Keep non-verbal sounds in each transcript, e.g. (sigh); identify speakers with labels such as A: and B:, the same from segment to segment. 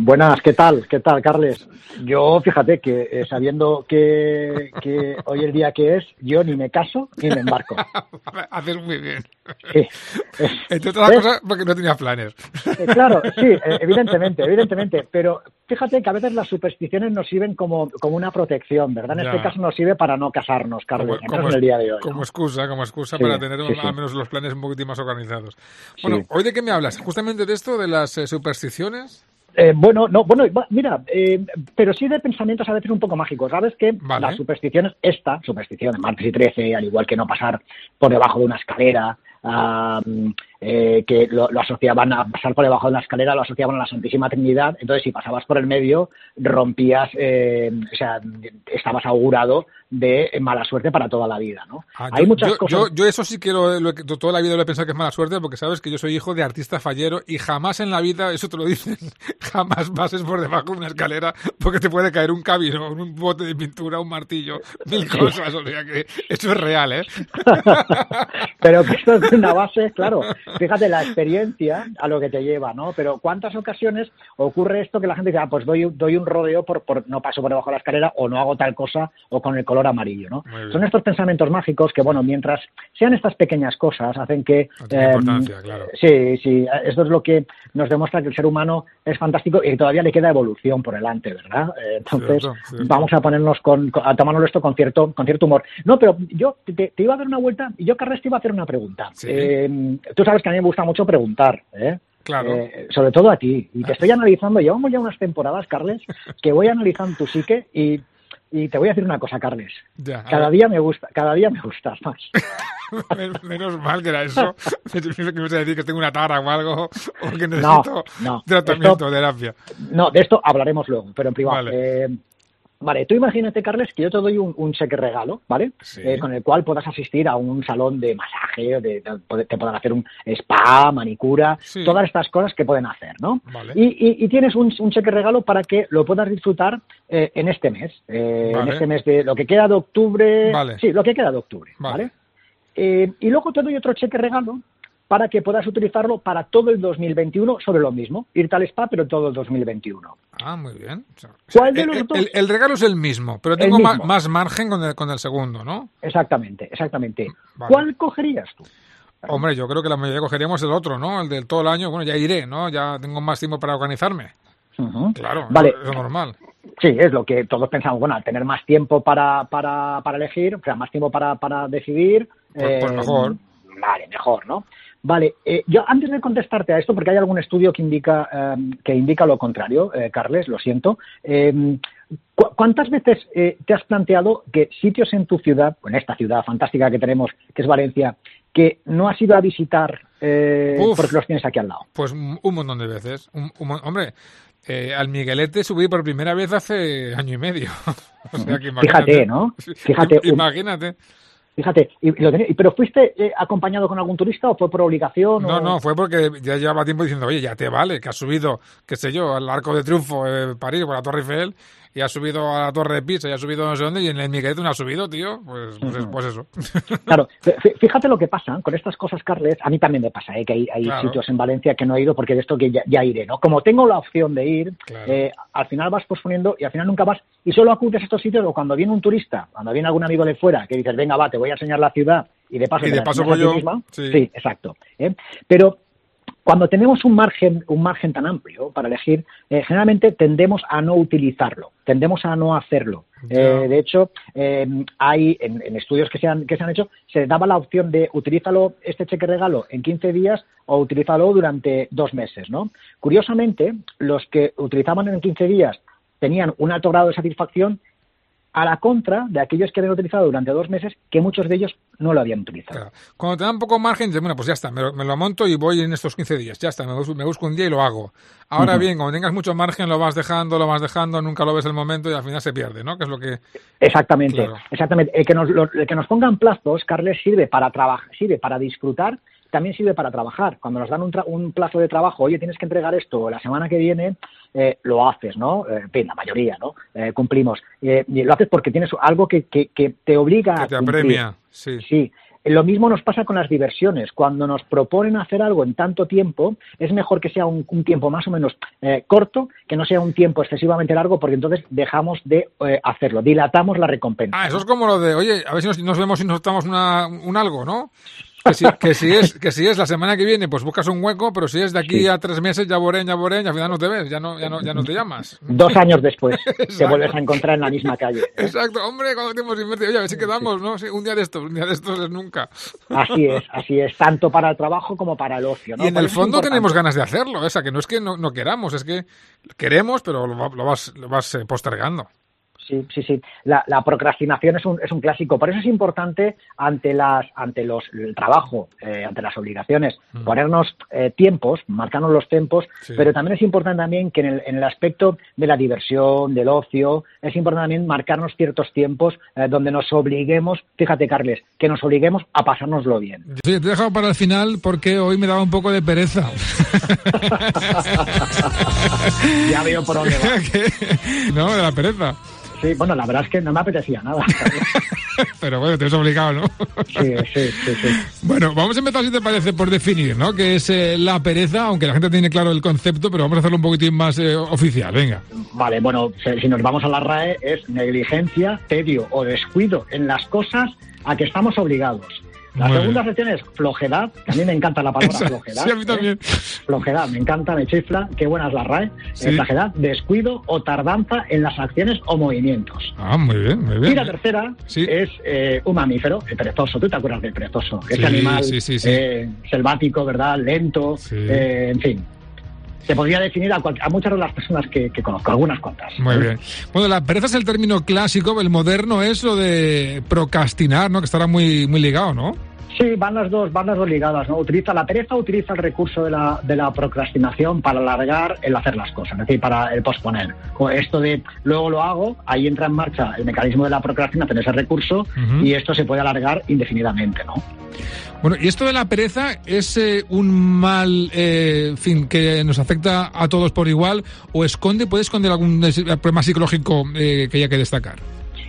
A: Buenas, ¿qué tal? ¿Qué tal, Carles? Yo, fíjate que eh, sabiendo que, que, hoy el día que es, yo ni me caso ni me embarco. (laughs)
B: Haces muy bien.
A: Sí.
B: Entre otras cosas, porque no tenía planes.
A: Eh, claro, sí, eh, evidentemente, evidentemente. Pero fíjate que a veces las supersticiones nos sirven como, como una protección, ¿verdad? En
B: Ya.
A: este caso nos sirve para no casarnos, Carles.
B: Como, como
A: en el día de hoy. ¿no?
B: como excusa, como excusa
A: Sí,
B: para tener
A: sí,
B: al menos los planes un poquitín más organizados. Bueno. ¿hoy de qué me hablas? Justamente de esto, de las eh, supersticiones.
A: Eh, bueno, no, bueno, mira, eh, pero sí de pensamientos a veces un poco mágicos. ¿Sabes que
B: Vale.
A: las supersticiones, esta superstición de martes y 13, al igual que no pasar por debajo de una escalera, ah, eh, que lo, lo asociaban a pasar por debajo de una escalera, lo asociaban a la Santísima Trinidad. Entonces, si pasabas por el medio, rompías, eh, o sea, estabas augurado de mala suerte para toda la vida, ¿no?
B: Ah,
A: Hay
B: yo,
A: muchas
B: yo-
A: cosas.
B: yo- yo eso sí que lo, lo toda la vida lo he pensado que es mala suerte porque sabes que yo soy hijo de artista fallero y jamás en la vida, eso te lo dicen, (laughs) jamás pases por debajo de una escalera porque te puede caer un cabino, un bote de pintura, un martillo, mil cosas. O sea que eso es real, ¿eh? (laughs)
A: pero que esto es una base, claro, fíjate la experiencia a lo que te lleva, ¿no? Pero ¿cuántas ocasiones ocurre esto que la gente dice, ah, pues doy, doy un rodeo por, por no paso por debajo de la escalera o no hago tal cosa o con el color amarillo, ¿no? Son estos pensamientos mágicos que, bueno, mientras sean estas pequeñas cosas, hacen que...
B: No tiene
A: eh,
B: importancia, claro.
A: Sí, sí, esto es lo que nos demuestra que el ser humano es fantástico y todavía le queda evolución por delante, ¿verdad? Eh, entonces,
B: Cierto, cierto.
A: vamos a ponernos con, con- a tomárnoslo esto con cierto, con cierto humor. No, pero yo te, te iba a dar una vuelta y yo, Carles, te iba a hacer una pregunta.
B: Sí.
A: Eh, tú sabes que a mí me gusta mucho preguntar, ¿eh?
B: Claro.
A: Eh, sobre todo a ti. Y te estoy analizando, llevamos ya unas temporadas, Carles, que voy analizando tu psique y, y te voy a decir una cosa, Carles.
B: Ya,
A: Cada día me gusta, cada día me gustas más. (laughs)
B: Men- Menos mal que era eso. (laughs) Que me a decir que tengo una tara o algo, o que
A: No,
B: necesito
A: no.
B: tratamiento,
A: Esto-
B: terapia.
A: No, de esto hablaremos luego, pero en privado.
B: Vale.
A: Eh, vale, tú imagínate, Carles, que yo te doy un, un cheque regalo, ¿vale?
B: Sí.
A: Eh, con el cual puedas asistir a un salón de masaje, de, de- te puedan hacer un spa, manicura,
B: Sí.
A: todas estas cosas que pueden hacer, ¿no?
B: Vale.
A: Y, y- y tienes un, un cheque regalo para que lo puedas disfrutar eh, en este mes, eh, en este mes de lo que queda de octubre,
B: Vale.
A: sí, lo que queda de octubre,
B: Vale.
A: ¿vale? Eh, y luego te doy otro cheque regalo para que puedas utilizarlo para todo el 2021 sobre lo mismo, irte al spa, pero todo el 2021.
B: Ah, muy bien. O sea,
A: ¿Cuál de
B: el,
A: los dos?
B: el- el regalo es el mismo, pero tengo
A: mismo.
B: más margen con el, con el segundo, ¿no?
A: Exactamente, exactamente.
B: Vale.
A: ¿Cuál cogerías tú?
B: Hombre, yo creo que la mayoría cogeríamos el otro, ¿no? El del todo el año. Bueno, ya iré, ¿no? Ya tengo más tiempo para organizarme. Claro,
A: Vale.
B: es normal.
A: Sí, es lo que todos pensamos. Bueno, al tener más tiempo para, para, para elegir, o sea, más tiempo para, para decidir.
B: Pues- pues mejor.
A: Vale, mejor, ¿no? Vale, eh, yo antes de contestarte a esto, porque hay algún estudio que indica, eh, que indica lo contrario, eh, Carles, lo siento. eh, ¿cu- ¿Cuántas veces eh, te has planteado que sitios en tu ciudad, en esta ciudad fantástica que tenemos, que es Valencia, que no has ido a visitar eh,
B: Uf.
A: porque los tienes aquí al lado?
B: Pues un montón de veces. Un- hombre, eh, al Miguelete subí por primera vez hace año y medio. (laughs) o sea que imagínate.
A: Fíjate, ¿no? Fíjate, un-
B: Imagínate.
A: Fíjate, y lo tenía- ¿pero fuiste eh, acompañado con algún turista o fue por obligación?
B: No,
A: o-
B: no, fue porque ya llevaba tiempo diciendo, oye, ya te vale, que has subido, qué sé yo, al Arco de Triunfo de París, por la Torre Eiffel, y has subido a la Torre de Pisa, y has subido no sé dónde, y en el Miguelete no has subido, tío. Pues, pues, es- pues eso. (laughs)
A: Claro, fí- fíjate lo que pasa con estas cosas, Carles. A mí también me pasa, ¿eh? que hay, hay
B: Claro.
A: sitios en Valencia que no he ido porque de esto que ya, ya iré, ¿no? Como tengo la opción de ir,
B: Claro.
A: eh, al final vas posponiendo y al final nunca vas y solo acudes a estos sitios o cuando viene un turista, cuando viene algún amigo de fuera que dices, venga, va, te voy a enseñar la ciudad y de paso,
B: Y de paso voy yo.
A: misma.
B: Sí.
A: exacto. ¿eh? Pero cuando tenemos un margen, un margen tan amplio para elegir, eh, generalmente tendemos a no utilizarlo, tendemos a no hacerlo. Eh, de hecho, eh, hay en, en estudios que se, han, que se han hecho, se daba la opción de utilízalo este cheque regalo en 15 días o utilízalo durante dos meses, ¿no? Curiosamente, los que utilizaban en 15 días tenían un alto grado de satisfacción a la contra de aquellos que habían utilizado durante dos meses, que muchos de ellos no lo habían utilizado.
B: Claro. Cuando te dan poco margen, dices, bueno, pues ya está, me lo, me lo, monto y voy en estos 15 días, ya está, me busco, me busco un día y lo hago. Ahora uh -huh. bien, cuando tengas mucho margen, lo vas dejando, lo vas dejando, nunca lo ves el momento y al final se pierde, ¿no? Que es lo que...
A: Exactamente, claro. exactamente. El que, nos, lo, el que nos pongan plazos, Carles, sirve para trabajar, sirve para disfrutar también sirve para trabajar. Cuando nos dan un, un, plazo de trabajo, oye, tienes que entregar esto la semana que viene, eh, lo haces, ¿no? Eh, en fin, la mayoría, ¿no? Eh, cumplimos. y lo haces porque tienes algo que, que, que te obliga
B: que
A: a
B: te
A: cumplir.
B: apremia, sí.
A: Sí. Lo mismo nos pasa con las diversiones. Cuando nos proponen hacer algo en tanto tiempo, es mejor que sea un, un tiempo más o menos eh, corto, que no sea un tiempo excesivamente largo, porque entonces dejamos de eh, hacerlo, dilatamos la recompensa.
B: Ah, eso es como lo de, oye, a ver si nos, nos vemos y nos damos una, un algo, ¿no? Que si, que si, es que si es la semana que viene, pues buscas un hueco, pero si es de aquí sí. a tres meses, ya borén, ya borén, y al final no te ves, ya no, ya no, ya no te llamas.
A: Dos años después (laughs) te vuelves a encontrar en la misma calle.
B: Exacto, hombre, cuando tenemos invertido, oye, a ver si quedamos, ¿no? Sí, un día de estos, un día de estos es nunca.
A: Así es, así es, tanto para el trabajo como para el ocio. ¿no?
B: Y en Por el fondo tenemos ganas de hacerlo, esa, que no es que no, no queramos, es que queremos, pero lo, lo vas, lo vas eh, postergando.
A: Sí, sí, sí. La, la, procrastinación es un, es un clásico. Por eso es importante ante las, ante los, el trabajo, eh, ante las obligaciones, mm. ponernos eh, tiempos, marcarnos los tiempos, sí. pero también es importante también que en el, en el aspecto de la diversión, del ocio, es importante también marcarnos ciertos tiempos eh, donde nos obliguemos, fíjate, Carles, que nos obliguemos a pasárnoslo bien.
C: Sí, te he dejado para el final porque hoy me daba un poco de pereza. (laughs)
A: ya veo por dónde va. (laughs)
C: no, de la pereza.
A: Sí, bueno, la verdad es que no me apetecía nada. (laughs)
C: Pero bueno, te has obligado, ¿no?
A: sí, sí, sí, sí,
C: Bueno, vamos a empezar, si te parece, por definir, ¿no? Que es eh, la pereza, aunque la gente tiene claro el concepto, pero vamos a hacerlo un poquitín más eh, oficial, venga.
A: Vale, bueno, si nos vamos a la RAE, es negligencia, tedio o descuido en las cosas a que estamos obligados. La Muy segunda bien. sección es flojedad, que a mí me encanta la palabra (laughs)
C: Esa,
A: flojedad.
C: Sí, a mí también.
A: ¿eh? Flojedad, me encanta, me chifla, qué buena es la RAE. Sí. Eh, flojedad, descuido o tardanza en las acciones o movimientos.
C: Ah, muy bien, muy bien.
A: Y la tercera sí. es eh, un mamífero, el perezoso. ¿Tú te acuerdas del perezoso? Ese animal eh, selvático, ¿verdad? Lento, eh, en fin se podría definir a, a, muchas de las personas que, que, conozco, algunas cuantas.
C: Muy bien. Bueno, la pereza es el término clásico, el moderno es lo de procrastinar, ¿no? Que estará muy, muy ligado, ¿no?
A: Sí, van las dos, van las dos ligadas, ¿no? Utiliza la pereza, utiliza el recurso de la, de la procrastinación para alargar el hacer las cosas, es decir, para el posponer. Esto de luego lo hago, ahí entra en marcha el mecanismo de la procrastinación, ese recurso, uh -huh. y esto se puede alargar indefinidamente, ¿no?
C: Bueno, y esto de la pereza es eh, un mal, eh, fin, que nos afecta a todos por igual, o esconde, puede esconder algún problema psicológico eh, que haya que destacar.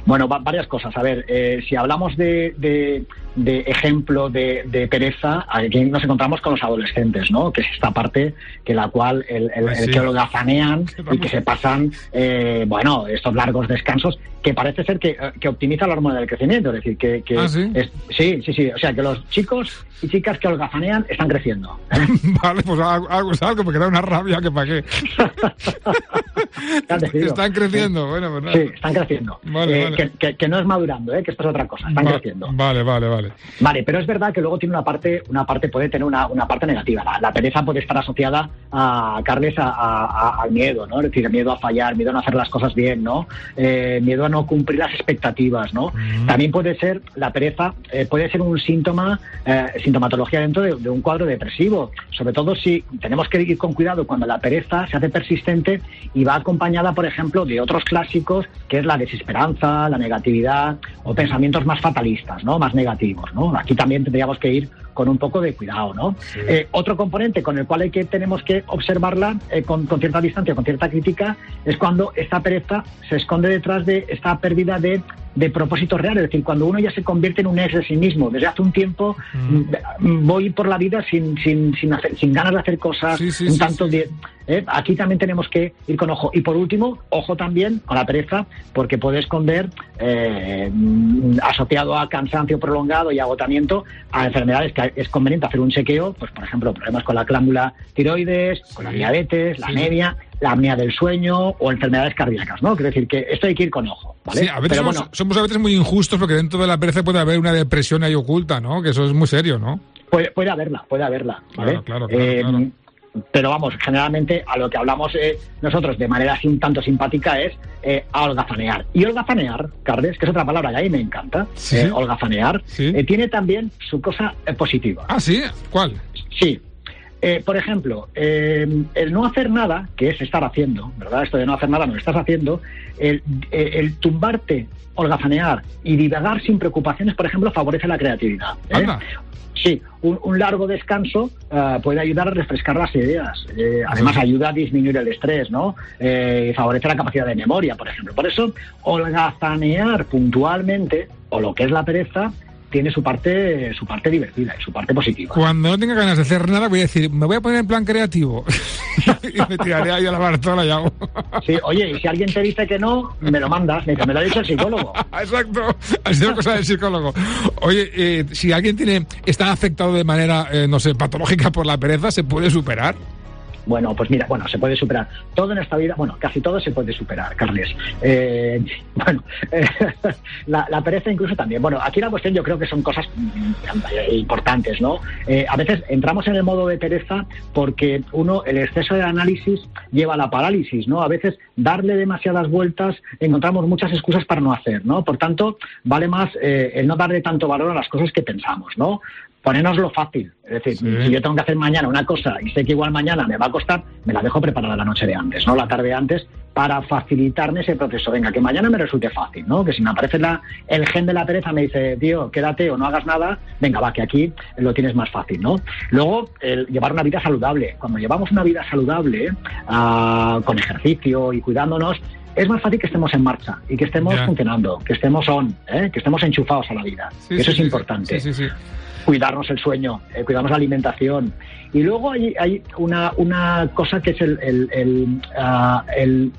A: Bueno, varias cosas. A ver, eh, si hablamos de, de, de ejemplo de, de, pereza, aquí nos encontramos con los adolescentes, ¿no? Que es esta parte que la cual el, el, pues sí. el que lo gafanean (laughs) y que se pasan, eh, bueno, estos largos descansos, que parece ser que, que optimiza la hormona del crecimiento, es decir, que, que
C: ¿Ah, sí?
A: Es, sí, sí, sí, o sea, que los chicos y chicas que holgazanean están creciendo.
C: ¿eh? (laughs) vale, pues algo es algo, porque da una rabia que para qué. (laughs) están creciendo, bueno, pues nada.
A: Sí, están creciendo.
C: Vale,
A: eh,
C: vale.
A: Que, que, que, no es madurando, ¿eh? que esto es otra cosa, están
C: Va
A: creciendo.
C: Vale, vale, vale.
A: Vale, pero es verdad que luego tiene una parte, una parte puede tener una, una parte negativa. La, la, pereza puede estar asociada a, Carles, a, a, al miedo, ¿no? Es decir, miedo a fallar, miedo a no hacer las cosas bien, ¿no? Eh, miedo a no cumplir las expectativas, ¿no? También puede ser, la pereza eh, puede ser un síntoma, eh, sintomatología dentro de, de, un cuadro depresivo, sobre todo si tenemos que ir con cuidado cuando la pereza se hace persistente y va acompañada, por ejemplo, de otros clásicos, que es la desesperanza, la negatividad o pensamientos más fatalistas, ¿no? Más negativos, ¿no? Aquí también tendríamos que ir con un poco de cuidado, ¿no? Sí. Eh, otro componente con el cual hay que tenemos que observarla eh, con, con, cierta distancia, con cierta crítica, es cuando esta pereza se esconde detrás de esta pérdida de, de propósito real, es decir, cuando uno ya se convierte en un ex de sí mismo. Desde hace un tiempo mm. voy por la vida sin, sin, sin, hacer, sin ganas de hacer cosas,
C: sí, sí,
A: un tanto de, ¿eh? Aquí también tenemos que ir con ojo. Y por último, ojo también con la pereza, porque puede esconder, eh, asociado a cansancio prolongado y agotamiento, a enfermedades que es conveniente hacer un chequeo, pues por ejemplo, problemas con la clámbula tiroides, con la diabetes, la anemia, la apnea del sueño o enfermedades cardíacas, ¿no? Quiero decir que esto hay que ir con ojo, ¿vale?
C: Sí, a veces Pero, somos, bueno, somos a veces muy injustos porque dentro de la pereza puede haber una depresión ahí oculta, ¿no? Que eso es muy serio, ¿no?
A: Puede, puede haberla, puede haberla, ¿vale?
C: Claro, claro, claro,
A: eh,
C: claro
A: pero vamos, generalmente a lo que hablamos eh, nosotros de manera así un tanto simpática es eh, holgazanear. Y holgazanear, Carles, que es otra palabra que a mí me encanta,
B: Sí.
A: eh, holgazanear,
B: Sí.
A: eh, tiene también su cosa eh, positiva.
B: Ah, sí, ¿cuál?
A: Sí. Eh, por ejemplo, eh, el no hacer nada, que es estar haciendo, ¿verdad? Esto de no hacer nada, no estás haciendo, el, eh, el tumbarte, holgazanear y divagar sin preocupaciones, por ejemplo, favorece la creatividad. ¿eh? Sí, un, un largo descanso eh, puede ayudar a refrescar las ideas. Eh, además, ayuda a disminuir el estrés, ¿no? Eh, y favorece la capacidad de memoria, por ejemplo. Por eso, holgazanear puntualmente, o lo que es la pereza, tiene su parte, su parte divertida y su parte positiva.
B: Cuando no tenga ganas de hacer nada, voy a decir, me voy a poner en plan creativo. (laughs) y me tiraré ahí a la bartola y hago.
A: Sí, oye, y si alguien te dice que no, me lo mandas, me, dice, me lo ha dicho el psicólogo. (laughs)
B: Exacto, ha sido cosa del psicólogo. Oye, eh, si alguien tiene está afectado de manera, eh, no sé, patológica por la pereza, ¿se puede superar?
A: Bueno, pues mira, bueno, se puede superar. Todo en esta vida, bueno, casi todo se puede superar, Carles. Eh, (laughs) bueno, eh, (laughs) la, pereza incluso también. Bueno, aquí la cuestión yo creo que son cosas mm, importantes, ¿no? Eh, a veces entramos en el modo de pereza porque uno, el exceso de análisis lleva a la parálisis, ¿no? A veces darle demasiadas vueltas encontramos muchas excusas para no hacer, ¿no? Por tanto, vale más eh, el no darle tanto valor a las cosas que pensamos, ¿no? Ponernos lo fácil. Es decir,
B: Sí.
A: si yo tengo que hacer mañana una cosa y sé que igual mañana me va a costar, me la dejo preparada la noche de antes, ¿no? La tarde antes, para facilitarme ese proceso. Venga, que mañana me resulte fácil, ¿no? Que si me aparece la, el gen de la pereza, me dice, tío, quédate o no hagas nada, venga, va, que aquí lo tienes más fácil, ¿no? Luego, el llevar una vida saludable. Cuando llevamos una vida saludable, ah, con ejercicio y cuidándonos, es más fácil que estemos en marcha y que estemos
B: Ya.
A: funcionando, que estemos on, ¿eh? que estemos enchufados a la vida.
B: Sí,
A: Eso
B: sí,
A: es importante
B: Sí, sí, sí.
A: Cuidarnos el sueño, eh, cuidarnos la alimentación. Y luego hay, hay una, una cosa que es el, el- el, ah, el-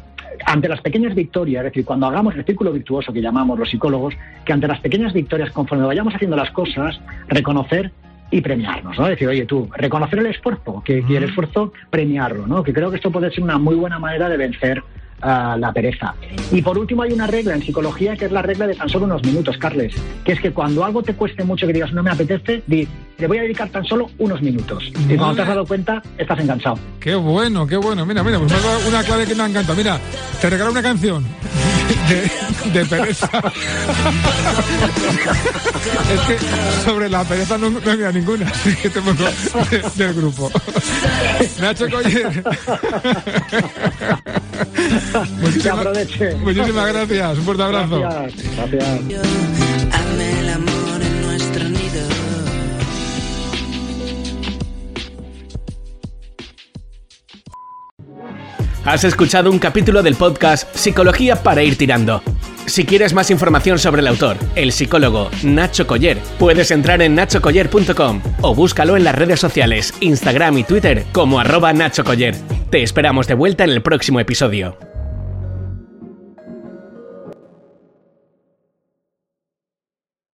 A: ante las pequeñas victorias, es decir, cuando hagamos el círculo virtuoso que llamamos los psicólogos, que ante las pequeñas victorias, conforme vayamos haciendo las cosas, reconocer y premiarnos, ¿no? Es decir, oye, tú, reconocer el esfuerzo, que, que el
B: Ujú.
A: esfuerzo, premiarlo, ¿no? Que creo que esto puede ser una muy buena manera de vencer ah, la pereza. Y por último hay una regla en psicología que es la regla de tan solo unos minutos, Carles, que es que cuando algo te cueste mucho que digas no me apetece, di, le voy a dedicar tan solo unos minutos. Y cuando te has dado cuenta, estás enganchado.
B: Qué bueno, qué bueno. Mira, mira, pues una clave que me encanta. Mira, te regalo una canción (laughs) de, de pereza. (laughs) es que sobre la pereza no, no había ninguna, así que te pongo de- del grupo. (laughs) Nacho Coller. (laughs) Muchísimas,
A: aproveche.
B: muchísimas gracias. Un fuerte abrazo.
A: Gracias, gracias.
D: Hazme el amor en nuestro nido.
E: Has escuchado un capítulo del podcast Psicología para ir tirando. Si quieres más información sobre el autor, el psicólogo Nacho Coller, puedes entrar en nachocoller.com o búscalo en las redes sociales, Instagram y Twitter como arroba Nacho Coller. Te esperamos de vuelta en el próximo episodio.